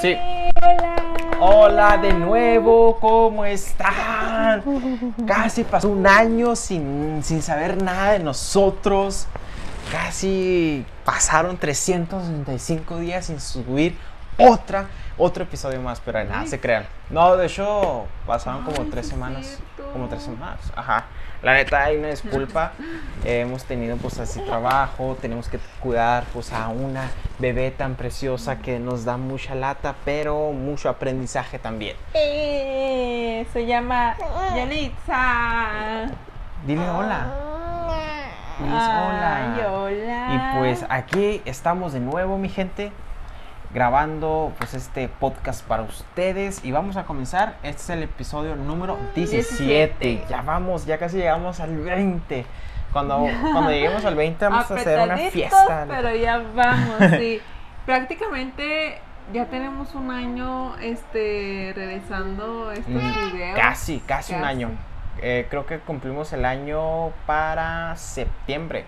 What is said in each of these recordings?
Sí. Hola. De nuevo, ¿cómo están? Casi pasó un año sin, sin saber nada de nosotros. Casi pasaron 365 días sin subir otra, otro episodio más, pero nada, se crean. No, de hecho, pasaron como tres semanas. Como tres semanas, ajá. La neta, hay una disculpa. Eh, hemos tenido pues así trabajo, tenemos que cuidar pues a una bebé tan preciosa que nos da mucha lata, pero mucho aprendizaje también. Eh, se llama Yalitza. Dile hola. Diles Ay, hola. hola. Y pues aquí estamos de nuevo, mi gente, grabando pues este podcast para ustedes y vamos a comenzar. Este es el episodio número 17. 17. Ya vamos, ya casi llegamos al 20. Cuando, cuando lleguemos al 20 vamos a hacer una fiesta. Pero ya vamos, sí. Prácticamente ya tenemos un año este regresando estos Mm, videos. Casi, casi un año. Eh, creo que cumplimos el año para septiembre.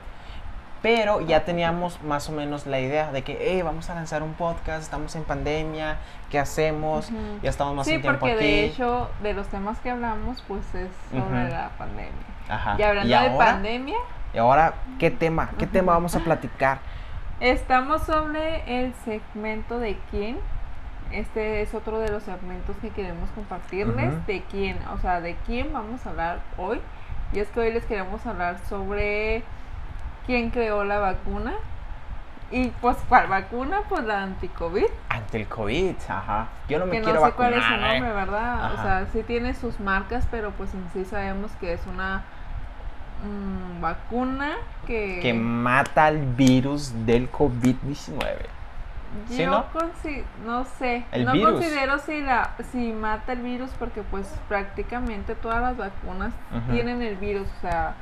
Pero ya teníamos más o menos la idea de que, hey, vamos a lanzar un podcast, estamos en pandemia, ¿qué hacemos? Ya estamos más Sí, en tiempo porque aquí. de hecho, de los temas que hablamos, pues es sobre la pandemia. Ajá. Y hablando ¿Y de pandemia, ¿Y ahora qué tema? ¿Qué tema vamos a platicar? estamos sobre el segmento de quién. Este es otro de los segmentos que queremos compartirles. De quién, o sea, de quién vamos a hablar hoy. Y es que hoy les queremos hablar sobre quién creó la vacuna. Y pues, ¿cuál vacuna? Pues la anti-COVID. Ante el COVID, ajá. Yo no me Que no quiero sé cuál es su vacunar, nombre, ¿eh? ¿verdad? O sea, sí tiene sus marcas, pero pues en sí sabemos que es una mm, vacuna que... Que mata al virus del COVID-19. Yo ¿Sí, no? no sé, El no virus. considero si la si mata el virus porque pues prácticamente todas las vacunas tienen el virus, o sea,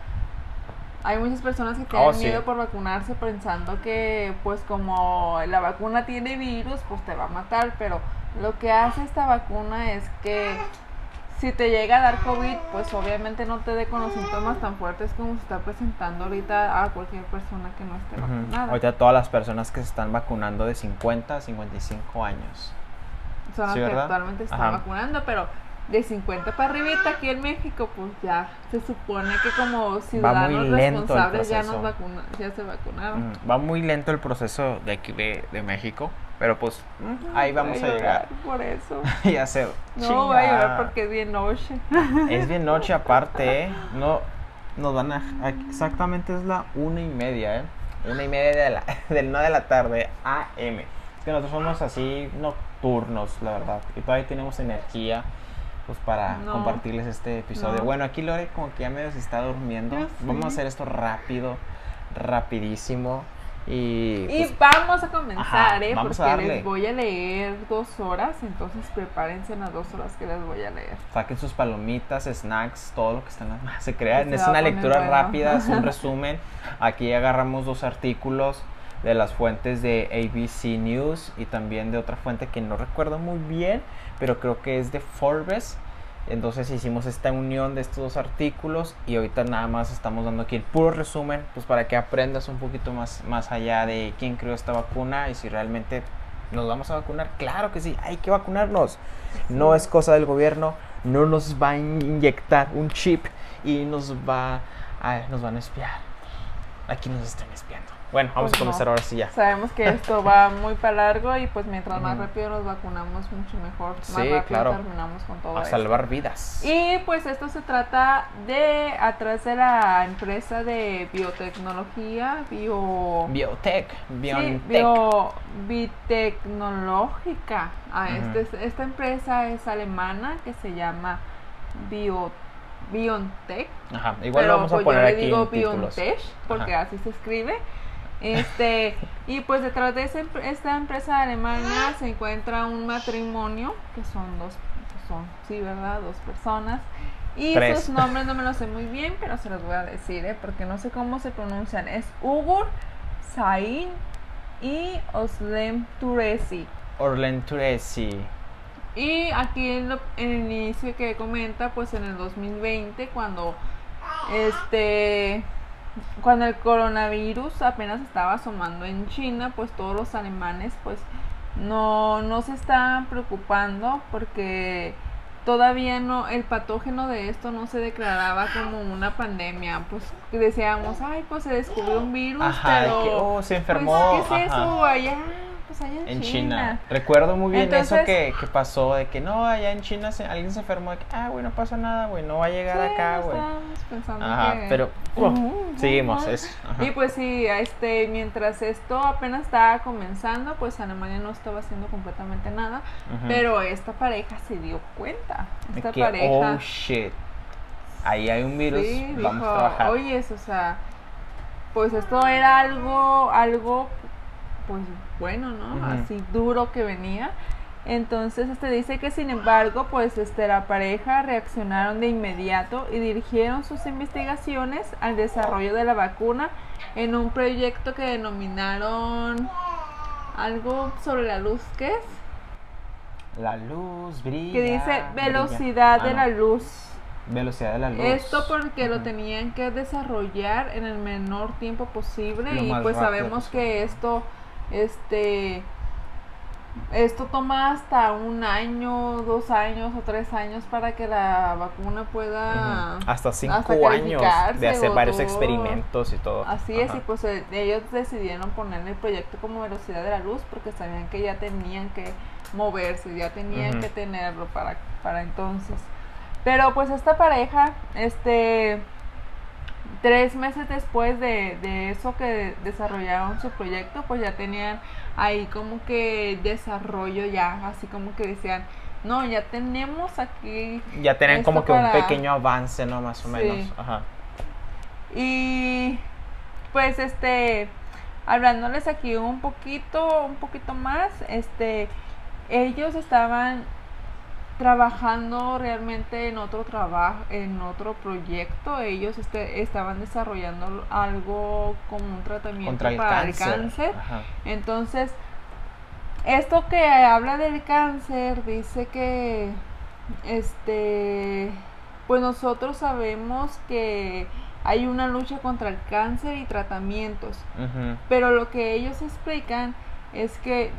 hay muchas personas que tienen Oh, sí. miedo por vacunarse pensando que pues como la vacuna tiene virus, pues te va a matar, pero lo que hace esta vacuna es que si te llega a dar COVID, pues obviamente no te dé con los síntomas tan fuertes como se está presentando ahorita a cualquier persona que no esté Ujú. vacunada. Ahorita todas las personas que se están vacunando de 50 a 55 años. son las Sí, que ¿verdad? actualmente están Ajá. vacunando, pero de 50 para arribita aquí en México, pues ya se supone que como ciudadanos responsables ya nos vacuna, ya se vacunaron. Mm, Va muy lento el proceso de aquí de, de México, pero pues mm, ahí vamos a llegar. Por eso. ya sé. No voy a llorar chinga. porque es bien noche. Es bien noche aparte, ¿eh? No, nos van a... Exactamente es la una y media, ¿eh? Una y media de la, del no de la tarde, AM. Es que nosotros somos así nocturnos, la verdad. Y todavía tenemos energía, pues para No. compartirles este episodio. No. Bueno, aquí Lore como que ya medio se está durmiendo. Ya Vamos a hacer esto rápido, rapidísimo. Y... Y pues, vamos a comenzar, Ajá, ¿eh? vamos a porque darle. les voy a leer dos horas, entonces prepárense en las dos horas que les voy a leer. Saquen sus palomitas, snacks, todo lo que están las Se crean. Es a una lectura bueno. rápida, es un resumen. Aquí agarramos dos artículos de las fuentes de ABC News y también de otra fuente que no recuerdo muy bien, pero creo que es de Forbes. Entonces hicimos esta unión de estos dos artículos y ahorita nada más estamos dando aquí el puro resumen, pues para que aprendas un poquito más, más allá de quién creó esta vacuna y si realmente nos vamos a vacunar. Claro que sí, hay que vacunarnos. No es cosa del gobierno, no nos va a inyectar un chip y nos va a, nos van a espiar. Aquí nos están espiando. Bueno, vamos Pues a comenzar no. ahora sí ya. Sabemos que esto va muy para largo y pues mientras más rápido nos vacunamos, mucho mejor. Más Sí, rápido claro. terminamos con todo A esto. salvar vidas. Y pues esto se trata de, atrás de la empresa de biotecnología, bio... Biotech, sí, BioNTech. bio, biotecnológica. Ah, Ujú. este es- esta empresa es alemana que se llama Bio, BioNTech. Ajá, igual pero, lo vamos a pues, poner yo le aquí digo. BioNTech porque Ajá. así se escribe. Este, y pues detrás de ese- esta empresa alemana se encuentra un matrimonio, que son dos, son, sí, ¿verdad? Dos personas. Y Tres. sus nombres no me los sé muy bien, pero se los voy a decir, ¿eh? porque no sé cómo se pronuncian. Es Ugur, Sain y Oslem Turesi. Orlen Turesi. Y aquí en, lo- en el inicio que comenta, pues en el 2020, cuando este cuando el coronavirus apenas estaba asomando en China, pues todos los alemanes pues no, no se están preocupando porque todavía no, el patógeno de esto no se declaraba como una pandemia. Pues decíamos, ay, pues se descubrió un virus, Ajá, pero. que, oh, se pues, enfermó. ¿Qué es ajá. eso allá? Allá en, En China. China. Recuerdo muy bien eso que, que pasó, de que no, allá en China se- alguien se enfermó, de que, ah, güey, no pasa nada, güey, no va a llegar Sí, acá, güey. pensando Ajá, que- pero uh, seguimos, ujú. es, ajá. Y pues sí, este, mientras esto apenas estaba comenzando, pues Alemania no estaba haciendo completamente nada, pero esta pareja se dio cuenta. Esta que, pareja oh, shit, ahí hay un virus, sí, vamos dijo, a trabajar. oye, o sea, pues esto era algo, algo, pues bueno, ¿no? Así duro que venía. Entonces, este dice que sin embargo, pues este la pareja reaccionaron de inmediato y dirigieron sus investigaciones al desarrollo de la vacuna en un proyecto que denominaron algo sobre la luz, ¿qué es? La luz brilla. Que dice brilla. velocidad Ah, de no, la luz. Velocidad de la luz. Esto porque lo tenían que desarrollar en el menor tiempo posible Lo y pues sabemos posible. que esto este esto toma hasta un año, dos años o tres años para que la vacuna pueda Ujú. Hasta cinco hasta años de hacer varios todo. experimentos y todo. Así es, y pues eh, ellos decidieron ponerle el proyecto como velocidad de la luz porque sabían que ya tenían que moverse, ya tenían que tenerlo para, para entonces. Pero pues esta pareja, este, tres meses después de, de eso que desarrollaron su proyecto, pues ya tenían ahí como que desarrollo ya, así como que decían, no, ya tenemos aquí Ya tienen como que un pequeño avance, ¿no? Más o Sí. menos. Ajá. Y pues este hablándoles aquí un poquito, un poquito más, este ellos estaban trabajando realmente en otro trabajo, en otro proyecto, ellos este, estaban desarrollando algo como un tratamiento Contra el para cáncer. el cáncer. Ajá. Entonces, esto que habla del cáncer dice que este pues nosotros sabemos que hay una lucha contra el cáncer y tratamientos, pero lo que ellos explican es que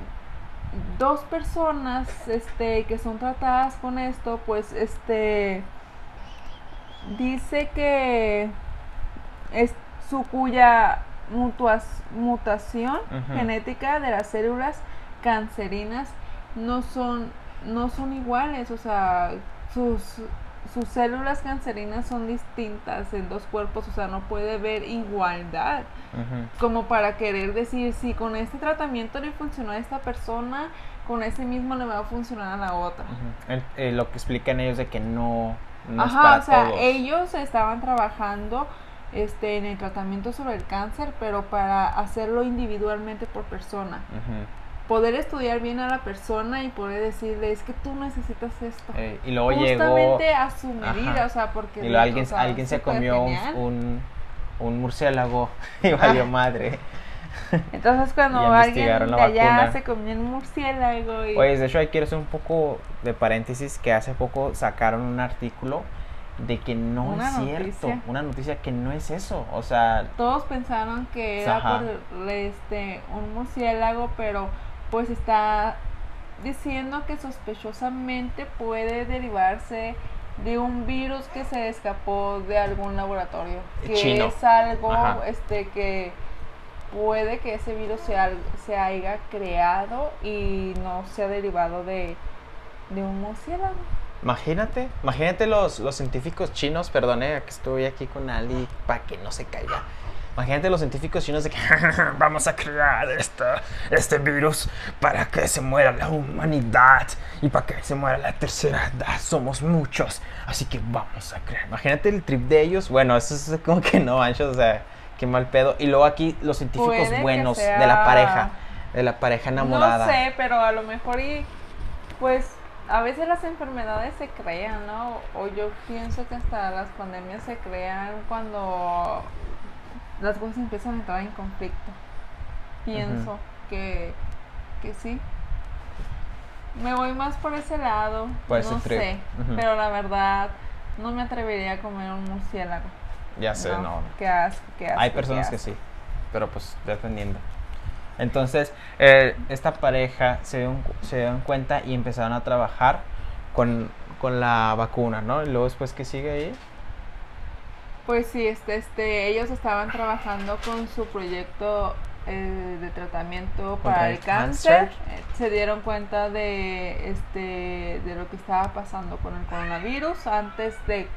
dos personas este que son tratadas con esto, pues este dice que es su cuya mutuas- mutación genética de las células cancerinas no son no son iguales, o sea, sus sus células cancerinas son distintas en dos cuerpos, o sea, no puede haber igualdad como para querer decir si con este tratamiento le funcionó a esta persona, con ese mismo le va a funcionar a la otra. Eh, lo que explican ellos de que no, no es Ajá, para o sea, todos. ellos estaban trabajando este en el tratamiento sobre el cáncer, pero para hacerlo individualmente por persona. Poder estudiar bien a la persona y poder decirle, es que tú necesitas esto. Eh, y luego llegó Justamente a su medida, Ajá. o sea, porque... y luego alguien, o sea, alguien se comió un, un, un murciélago y valió madre. Entonces cuando alguien de allá se comió un murciélago y... Oye, de hecho, ahí quiero hacer un poco de paréntesis que hace poco sacaron un artículo de que no Una es cierto. Una noticia que no es eso. O sea, todos pensaron que era Ajá. por este un murciélago, pero pues está diciendo que sospechosamente puede derivarse de un virus que se escapó de algún laboratorio, que Chino. es algo Ajá. este que puede que ese virus se, al- se haya creado y no sea derivado de, de un murciélago. imagínate, imagínate los, los científicos chinos, perdone que estoy aquí con Ali para que no se caiga. Imagínate los científicos chinos de que vamos a crear esta, este virus para que se muera la humanidad y para que se muera la tercera edad. Somos muchos, así que vamos a crear. Imagínate el trip de ellos. Bueno, eso es como que no, manches, o sea, qué mal pedo. Y luego aquí los científicos Puede buenos de la pareja, de la pareja enamorada. No sé, pero a lo mejor y pues a veces las enfermedades se crean, ¿no? O yo pienso que hasta las pandemias se crean cuando las cosas empiezan a entrar en conflicto. Pienso que, que sí. Me voy más por ese lado. Por ese no sé, pero la verdad no me atrevería a comer un murciélago. Ya sé, no. Qué asco, qué asco. Hay qué personas que sí, pero pues dependiendo. Entonces, eh, esta pareja se dio, se dieron cuenta y empezaron a trabajar con, con la vacuna, ¿no? Y luego después, ¿qué sigue ahí? Pues sí, este, este, ellos estaban trabajando con su proyecto eh, de tratamiento para el cáncer. Eh, se dieron cuenta de, este, de lo que estaba pasando con el coronavirus antes de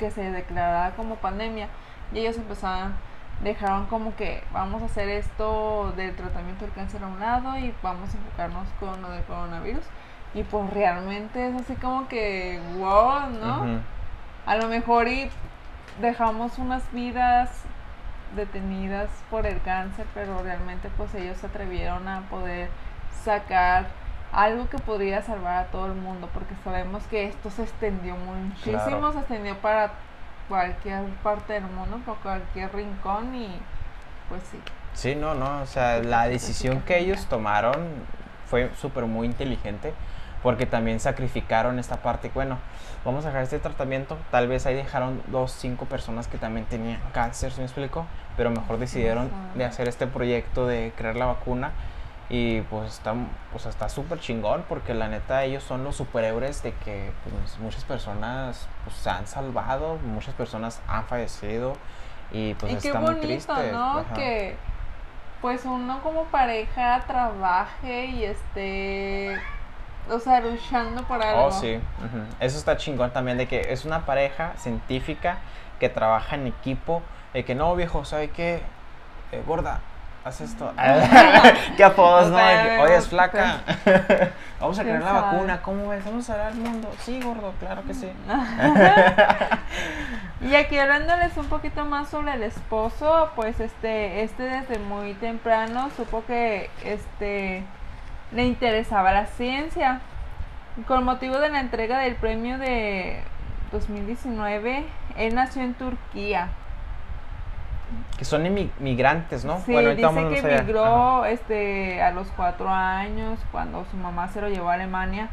que se declarara como pandemia. Y ellos empezaron, dejaron como que vamos a hacer esto del tratamiento del cáncer a un lado y vamos a enfocarnos con lo del coronavirus. Y pues realmente es así como que, wow, ¿no? A lo mejor y dejamos unas vidas detenidas por el cáncer, pero realmente pues ellos se atrevieron a poder sacar algo que podría salvar a todo el mundo, porque sabemos que esto se extendió muchísimo, se extendió para cualquier parte del mundo, por cualquier rincón y pues sí. Sí, no, no, o sea, la decisión que ellos tomaron fue súper muy inteligente porque también sacrificaron esta parte. Bueno, vamos a dejar este tratamiento. Tal vez ahí dejaron dos, cinco personas que también tenían cáncer, ¿se me explico? Pero mejor decidieron de hacer este proyecto de crear la vacuna. Y pues está pues está súper chingón porque la neta ellos son los superhéroes de que pues, muchas personas pues, se han salvado, muchas personas han fallecido y pues y está qué bonito, muy triste. ¿no? Que pues uno como pareja trabaje y esté o sea, luchando por algo. Oh, sí. Eso está chingón también de que es una pareja científica que trabaja en equipo. De que no, viejo, ¿sabe qué? Eh, gorda, haz esto. ¿Qué apodos, no? Oye, es flaca. Vamos a crear la vacuna. ¿Cómo ves? Vamos a dar al mundo. Sí, gordo, claro que sí. y aquí hablándoles un poquito más sobre el esposo, pues este, este desde muy temprano supo que este le interesaba la ciencia. Con motivo de la entrega del premio de 2019, él nació en Turquía. Que son inmigrantes, ¿no? Sí, dice que emigró este, a los cuatro años cuando su mamá se lo llevó a Alemania,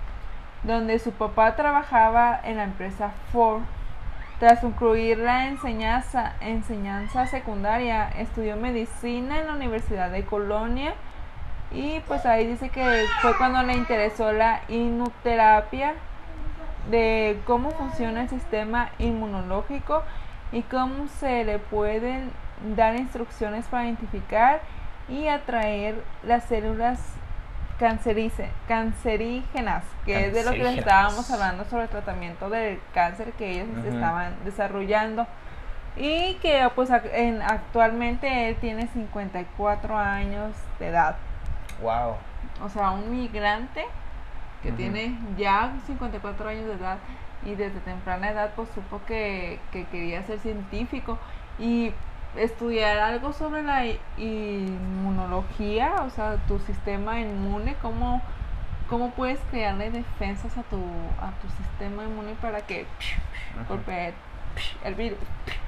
donde su papá trabajaba en la empresa Ford. Tras concluir la enseñanza, enseñanza secundaria, estudió medicina en la Universidad de Colonia y pues ahí dice que fue cuando le interesó la inuterapia de cómo funciona el sistema inmunológico y cómo se le pueden dar instrucciones para identificar y atraer las células cancerígenas, que es de lo que estábamos hablando sobre el tratamiento del cáncer que ellos estaban desarrollando. Y que pues en, actualmente él tiene 54 años de edad. Wow. O sea, un migrante que tiene ya 54 años de edad y desde temprana edad pues supo que, quería ser científico y estudiar algo sobre la inmunología, o sea, tu sistema inmune, cómo, cómo puedes crearle defensas a tu, a tu sistema inmune para que golpee el virus.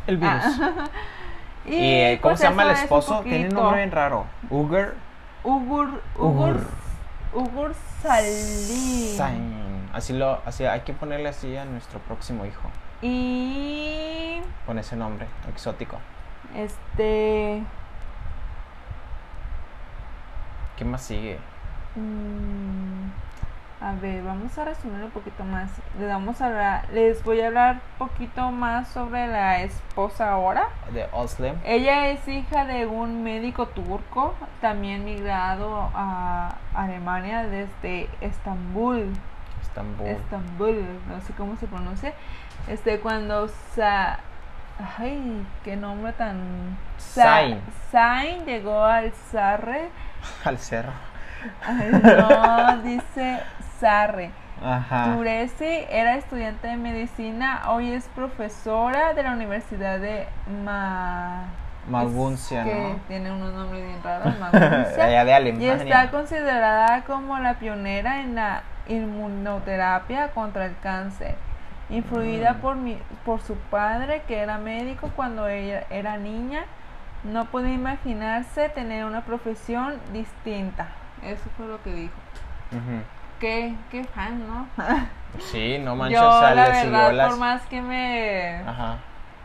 El virus. y, ¿Y cómo pues, se llama el esposo? Tiene un nombre bien raro. Uger. Ugur, Ugur, Ugur Salim. Así lo, así hay que ponerle así a nuestro próximo hijo. Y con ese nombre exótico. Este. ¿Qué más sigue? Mm, a ver, vamos a resumir un poquito más. Les, vamos a les voy a hablar un poquito más sobre la esposa ahora. De Oslim. Ella es hija de un médico turco, también migrado a Alemania desde Estambul. Estambul. Estambul, no sé cómo se pronuncia. Este, cuando sa Ay, qué nombre tan... Sain. Sain llegó al Sarre. al cerro. no, dice Sarre. Turesi era estudiante de medicina, hoy es profesora de la Universidad de Ma... Maguncia, que tiene unos nombres bien raros, Maguncia. de Alemania. Y está considerada como la pionera en la inmunoterapia contra el cáncer, influida mm. por, mi, por su padre que era médico cuando ella era niña. No puede imaginarse tener una profesión distinta. Eso fue lo que dijo qué, qué fan, ¿no? sí, no manches, Yo, la verdad, por más que me... Ajá.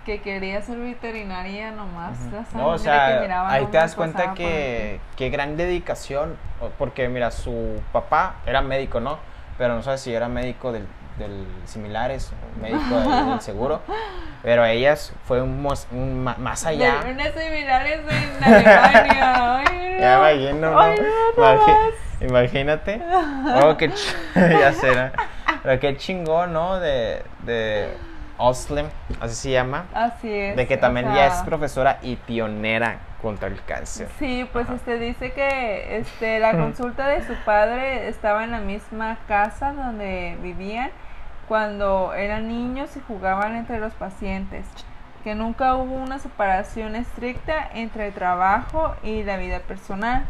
que quería ser veterinaria nomás. No, o que sea, miraba ahí no te das cuenta que qué gran dedicación, porque mira, su papá era médico, ¿no? Pero no sé si era médico del, del similares o médico del, del seguro, pero ellas fue un, mos- un ma- más allá. De unas similares en Alemania. Ay, Ya no. imagino, ¿no? Ay, no. Imagínate. Oh, qué ya será. Pero qué chingón, ¿no? De, de Oslem, así se llama. Así es. De que también ya es sea, profesora y pionera contra el cáncer. Sí, pues Ajá. este dice que este la consulta de su padre estaba en la misma casa donde vivían cuando eran niños y jugaban entre los pacientes, que nunca hubo una separación estricta entre el trabajo y la vida personal.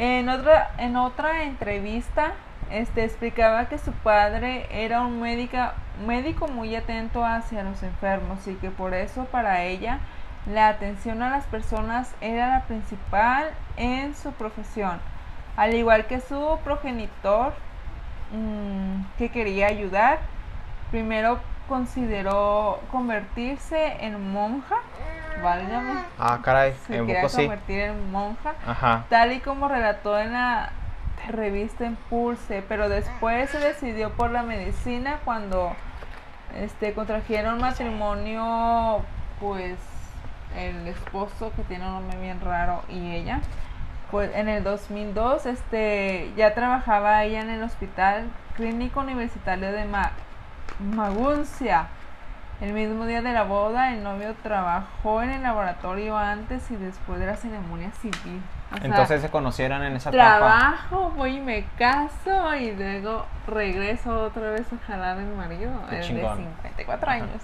En otra, en otra entrevista, este, explicaba que su padre era un médica, médico muy atento hacia los enfermos y que por eso para ella la atención a las personas era la principal en su profesión. Al igual que su progenitor, mm, que quería ayudar, primero consideró convertirse en monja, válgame, Ah, caray, se en quería sí. convertir en monja Ajá. tal y como relató en la revista Impulse, pero después se decidió por la medicina cuando este contrajeron matrimonio, pues el esposo que tiene un nombre bien raro y ella. Pues en el 2002 este ya trabajaba ella en el Hospital Clínico Universitario de Ma- Maguncia. El mismo día de la boda, el novio trabajó en el laboratorio antes y después de la ceremonia civil. O sea, Entonces se conocieron en esa etapa. trabajo, voy y me caso y luego regreso otra vez a jalar el marido. Qué el chingón. de 54 Ajá. años.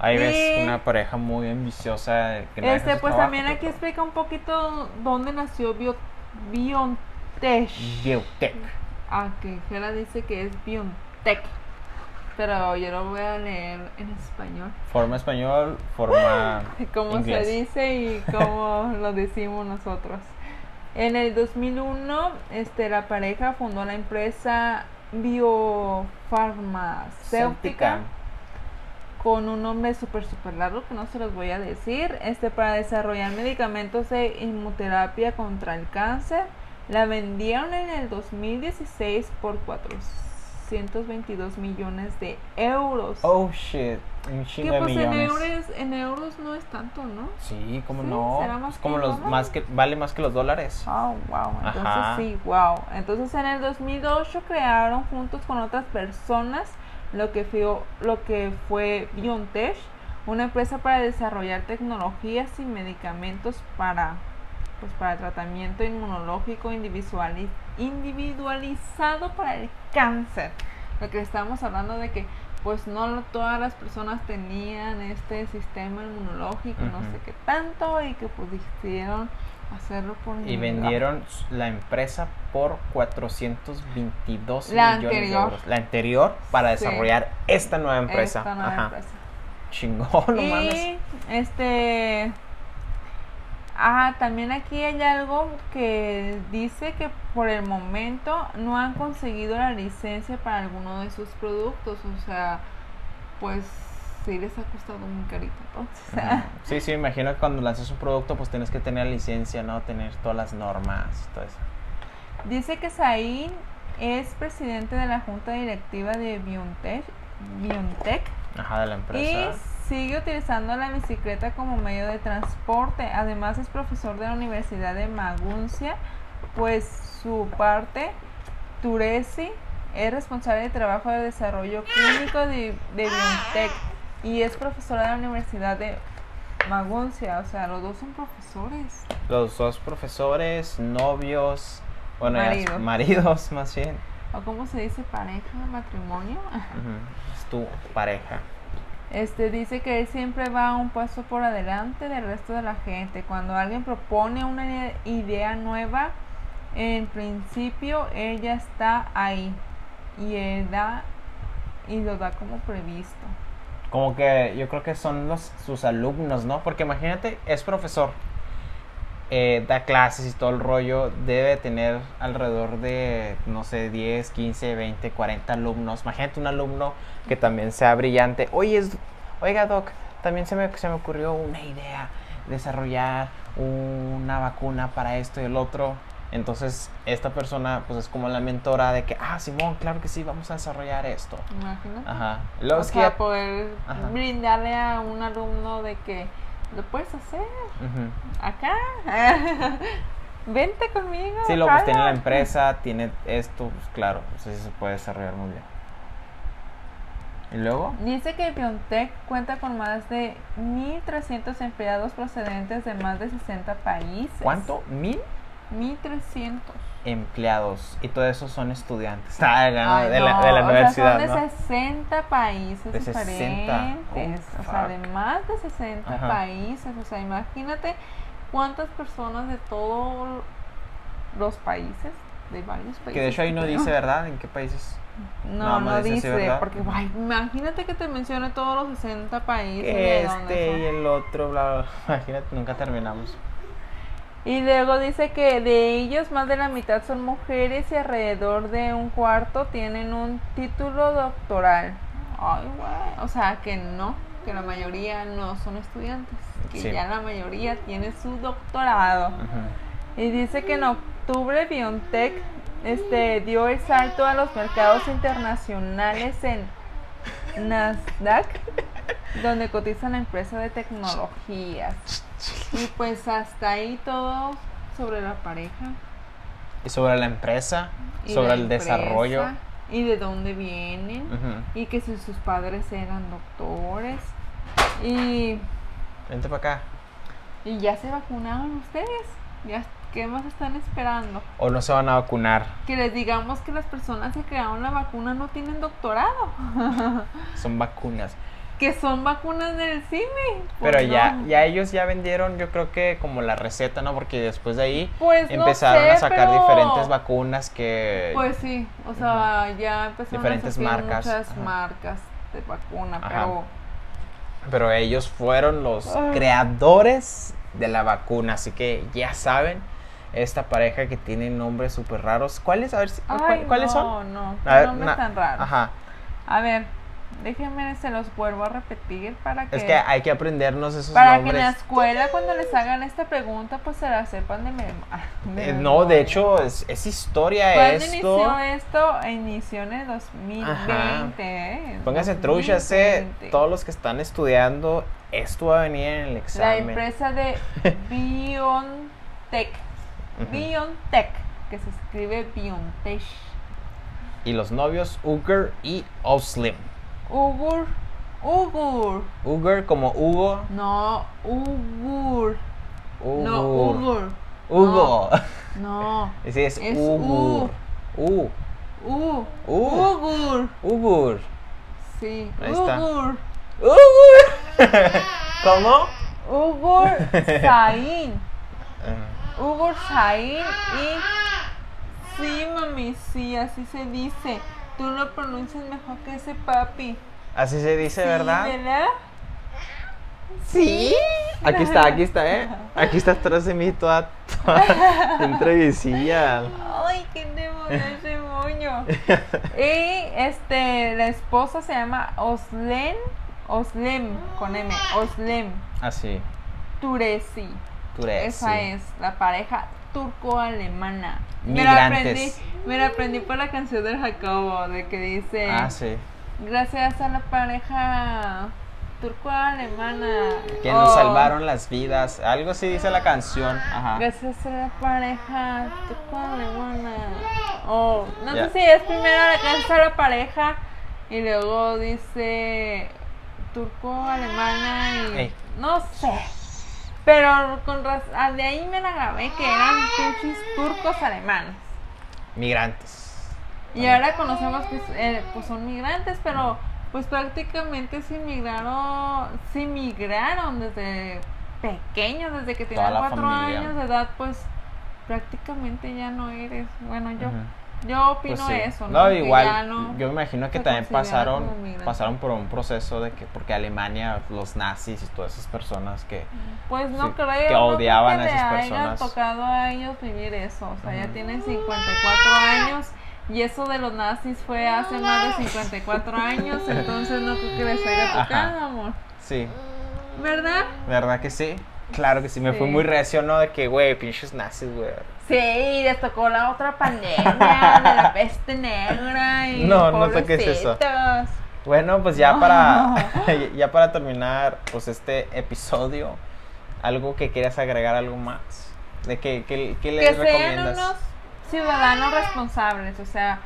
Ahí ves una pareja muy ambiciosa. que no Este, pues trabajo. también aquí explica un poquito dónde nació Bio, Biontech. Biotech. Ah, que Gela dice que es Biontech. Pero yo lo voy a leer en español. Forma español, forma Como inglés. se dice y como lo decimos nosotros. En el 2001, este, la pareja fundó la empresa biofarmacéutica con un nombre súper, súper largo que no se los voy a decir, este, para desarrollar medicamentos de inmunoterapia contra el cáncer. La vendieron en el 2016 por 422 millones de euros. Oh shit, un que de pues en millones. euros, en euros no es tanto, ¿no? Sí, cómo Sí, no. ¿será más Es como que los dólar? más que vale más que los dólares. Oh, wow. Entonces Ajá. sí, wow. Entonces en el 2008 crearon juntos con otras personas lo que fue, lo que fue BioNTech, una empresa para desarrollar tecnologías y medicamentos para pues para tratamiento inmunológico individuali- individualizado para el cáncer. Lo que estamos hablando de que pues no todas las personas tenían este sistema inmunológico, no sé qué tanto, y que pues decidieron hacerlo por Y vendieron la empresa por 422 La millones anterior. de euros. La anterior para Sí. desarrollar esta nueva empresa. Esta nueva Ajá. empresa. Chingón, no mames. y este ah también aquí hay algo que dice que por el momento no han conseguido la licencia para alguno de sus productos o sea pues sí les ha costado muy carito entonces. Sí, sí, me imagino que cuando lanzas un producto, pues tienes que tener licencia, ¿no? Tener todas las normas, todo eso. dice que Sain es presidente de la junta directiva de BioNTech, BioNTech Ajá, de la Y empresa. sigue utilizando la bicicleta como medio de transporte. Además es profesor de la Universidad de Maguncia, pues su parte, Turesi, es responsable de trabajo de desarrollo clínico de, de BioNTech y es profesora de la Universidad de Maguncia. O sea, los dos son profesores. Los dos profesores, novios, bueno, Maridos. más bien. ¿O cómo se dice pareja, matrimonio? Es tu pareja. Este dice que él siempre va un paso por adelante del resto de la gente. Cuando alguien propone una ide- idea nueva, en principio él ya está ahí y él da y lo da como previsto. Como que yo creo que son los, sus alumnos, ¿no? Porque imagínate, es profesor, eh, da clases y todo el rollo, debe tener alrededor de, no sé, 10, 15, 20, 40 alumnos. Imagínate un alumno que también sea brillante. Oye, es, oiga Doc, también se me, se me ocurrió una idea, desarrollar una vacuna para esto y el otro. Entonces, esta persona, pues es como la mentora de que, ah, Simón, claro que sí, vamos a desarrollar esto. Imagínate. Ajá. Luego O que sea, poder Ajá. brindarle a un alumno de que lo puedes hacer acá. Vente conmigo. Sí, luego pues tiene la empresa, tiene esto, pues claro, pues sí se puede desarrollar muy bien. Y luego, Dice que BioNTech cuenta con más de 1.300 empleados procedentes de más de 60 países. ¿cuánto? ¿Mil 1.300. empleados? Y todo eso son estudiantes Ah, Ay, de, la, no, de la o universidad, sea, son de ¿no? 60 países De 60. diferentes. Oh, o sea, de más de 60 Ajá. países. O sea, imagínate cuántas personas de todos los países, de varios países. Que de hecho ahí no dice, ¿verdad? ¿En qué países? No, no dice porque ay, imagínate que te mencione todos los 60 países. De este son. y el otro, bla, bla. Imagínate, nunca terminamos. Y luego dice que de ellos más de la mitad son mujeres y alrededor de un cuarto tienen un título doctoral. Ay, güey. O sea, que no, que la mayoría no son estudiantes, que Sí. ya la mayoría tiene su doctorado. Y dice que en octubre BioNTech este, dio el salto a los mercados internacionales en Nasdaq, donde cotiza la empresa de tecnologías. Y pues hasta ahí todo sobre la pareja. Y sobre la empresa, y sobre la el empresa, desarrollo. Y de dónde vienen. Y que si sus padres eran doctores. Y, Vente para acá. y ya se vacunaron ustedes. Ya, ¿Qué más están esperando? O no se van a vacunar. que les digamos que las personas que crearon la vacuna no tienen doctorado, Son vacunas. Que son vacunas del cine. Pero Pues ya, no. ya ellos ya vendieron, yo creo que como la receta, ¿no? Porque después de ahí Pues no empezaron sé, a sacar pero- diferentes vacunas que... Pues sí, o sea, ya empezaron Diferentes a marcas, muchas ajá. marcas de vacuna, Ajá. pero Pero ellos fueron los Ah. creadores de la vacuna, así que ya saben, esta pareja que tiene nombres súper raros. ¿Cuáles? A ver, si- Ay, ¿cuáles no, son? No, A ver, nombres na- tan raros. Ajá. A ver, déjenme se los vuelvo a repetir para que Es que hay que aprendernos esos para que en la nombres. escuela cuando les hagan esta pregunta pues se la sepan de memoria. Eh, no, de hecho, es, es historia ¿Cuándo esto. inició esto? Inició en el 2020. ¿eh? Pónganse truchas. 2020. Todos los que están estudiando, esto va a venir en el La examen. empresa de BioNTech. BioNTech, que se escribe BioNTech. Y los novios Uger y Oslim. Ugur. Ugur. Uger como Hugo. No, Ugur. No, Ugur. Ugur. Hugo. No. Ese es, Es Ugur. U. U. U. Ugur. Ugur. Sí. Ahí está. Ugur. Ugur. ¿Cómo? Ugur Sain. Ugur Sain y. Sí, mami, sí, así se dice. Tú lo pronuncias mejor que ese papi. Así se dice, Sí, ¿verdad? ¿verdad? Sí. Aquí está, aquí está, ¿eh? Aquí está atrás de mí toda, toda. Ay, qué demonio ese moño. Y este, la esposa se llama Oslen, Oslem, con M, Oslem Así. Turesi. Turesi. Esa es la pareja turco-alemana. Me la aprendí, me la aprendí por la canción del Jacobo, de que dice, Ah, sí. gracias a la pareja turco-alemana. Que nos o salvaron las vidas. Algo así dice la canción. Ajá. Gracias a la pareja turco-alemana. O no sé si es primero gracias a la pareja y luego dice turco-alemana y no sé. Pero con ah, de ahí me la grabé que eran pinches turcos alemanes. Migrantes. Y ahora conocemos que eh, pues son migrantes, pero pues prácticamente se migraron, se migraron desde pequeños, desde que tenían cuatro familia. años de edad, pues prácticamente ya no eres. Bueno, yo. Yo opino Pues sí. eso, ¿no? No, igual, no yo me imagino que también pasaron, pasaron por un proceso de que, porque Alemania, los nazis y todas esas personas que, Pues no Sí, creo. que no creo odiaban que a esas personas. haya tocado a ellos vivir eso. O sea, ya Ujú. tienen 54 años Y eso de los nazis fue hace más de 54 años, entonces no creo que les haya Ajá. tocado, amor. Sí, ¿Verdad? ¿verdad que sí? Claro que sí, me fue muy reacio, ¿no? De que, güey, pinches nazis, güey. Sí, les tocó la otra pandemia de la peste negra y No, no toques eso. Bueno, pues ya No. para ya para terminar pues este episodio, algo que quieras agregar algo más. ¿De qué, qué, qué les que sean unos ciudadanos responsables, o sea,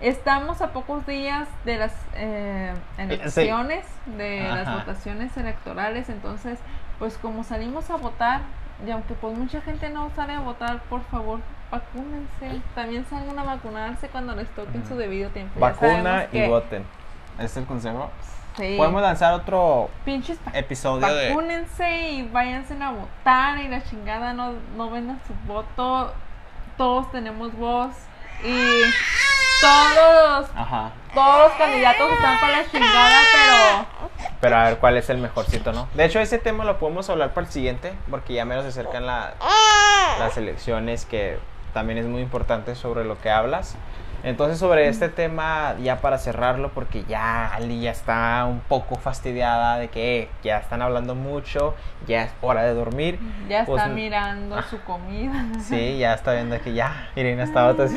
estamos a pocos días de las eh, elecciones, de las votaciones electorales, entonces, pues como salimos a votar, y aunque pues mucha gente no sale a votar, por favor, vacúnense, también salgan a vacunarse cuando les toque en su debido tiempo. Vacuna y que- voten. ¿Ese es el consejo? Sí. Podemos lanzar otro pinches episodio de vacúnense y váyanse a votar y la chingada no, no vendan su voto. Todos tenemos voz y todos, Ajá. todos los candidatos están para la chingada, pero Pero a ver cuál es el mejorcito, ¿no? De hecho, ese tema lo podemos hablar para el siguiente, porque ya menos se acercan la- las elecciones, que también es muy importante sobre lo que hablas. Entonces, sobre este tema, ya para cerrarlo, porque ya Ali ya está un poco fastidiada de que eh, ya están hablando mucho, ya es hora de dormir. ya Pues, está mirando su comida. Sí, ya está viendo que ya, Irene estaba así.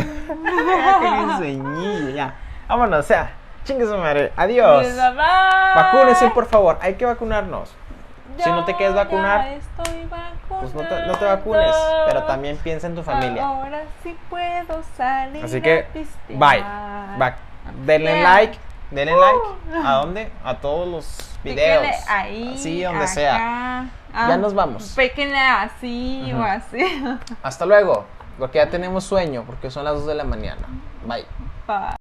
ya, ya. Vámonos, o sea, chingue su madre. Adiós. Vacúnense, por favor, hay que vacunarnos. Si no te quieres vacunar, estoy Pues no te, no te vacunes, pero también piensa en tu familia. Ahora sí puedo salir. Así que, a bye. Va- denle like, denle like. Uh. ¿A dónde? A todos los Píquenle videos. ahí. Así, donde acá. sea. Ah, Ya nos vamos. Píquenle así o así. Hasta luego, porque ya tenemos sueño, porque son las 2 de la mañana. Bye. Bye.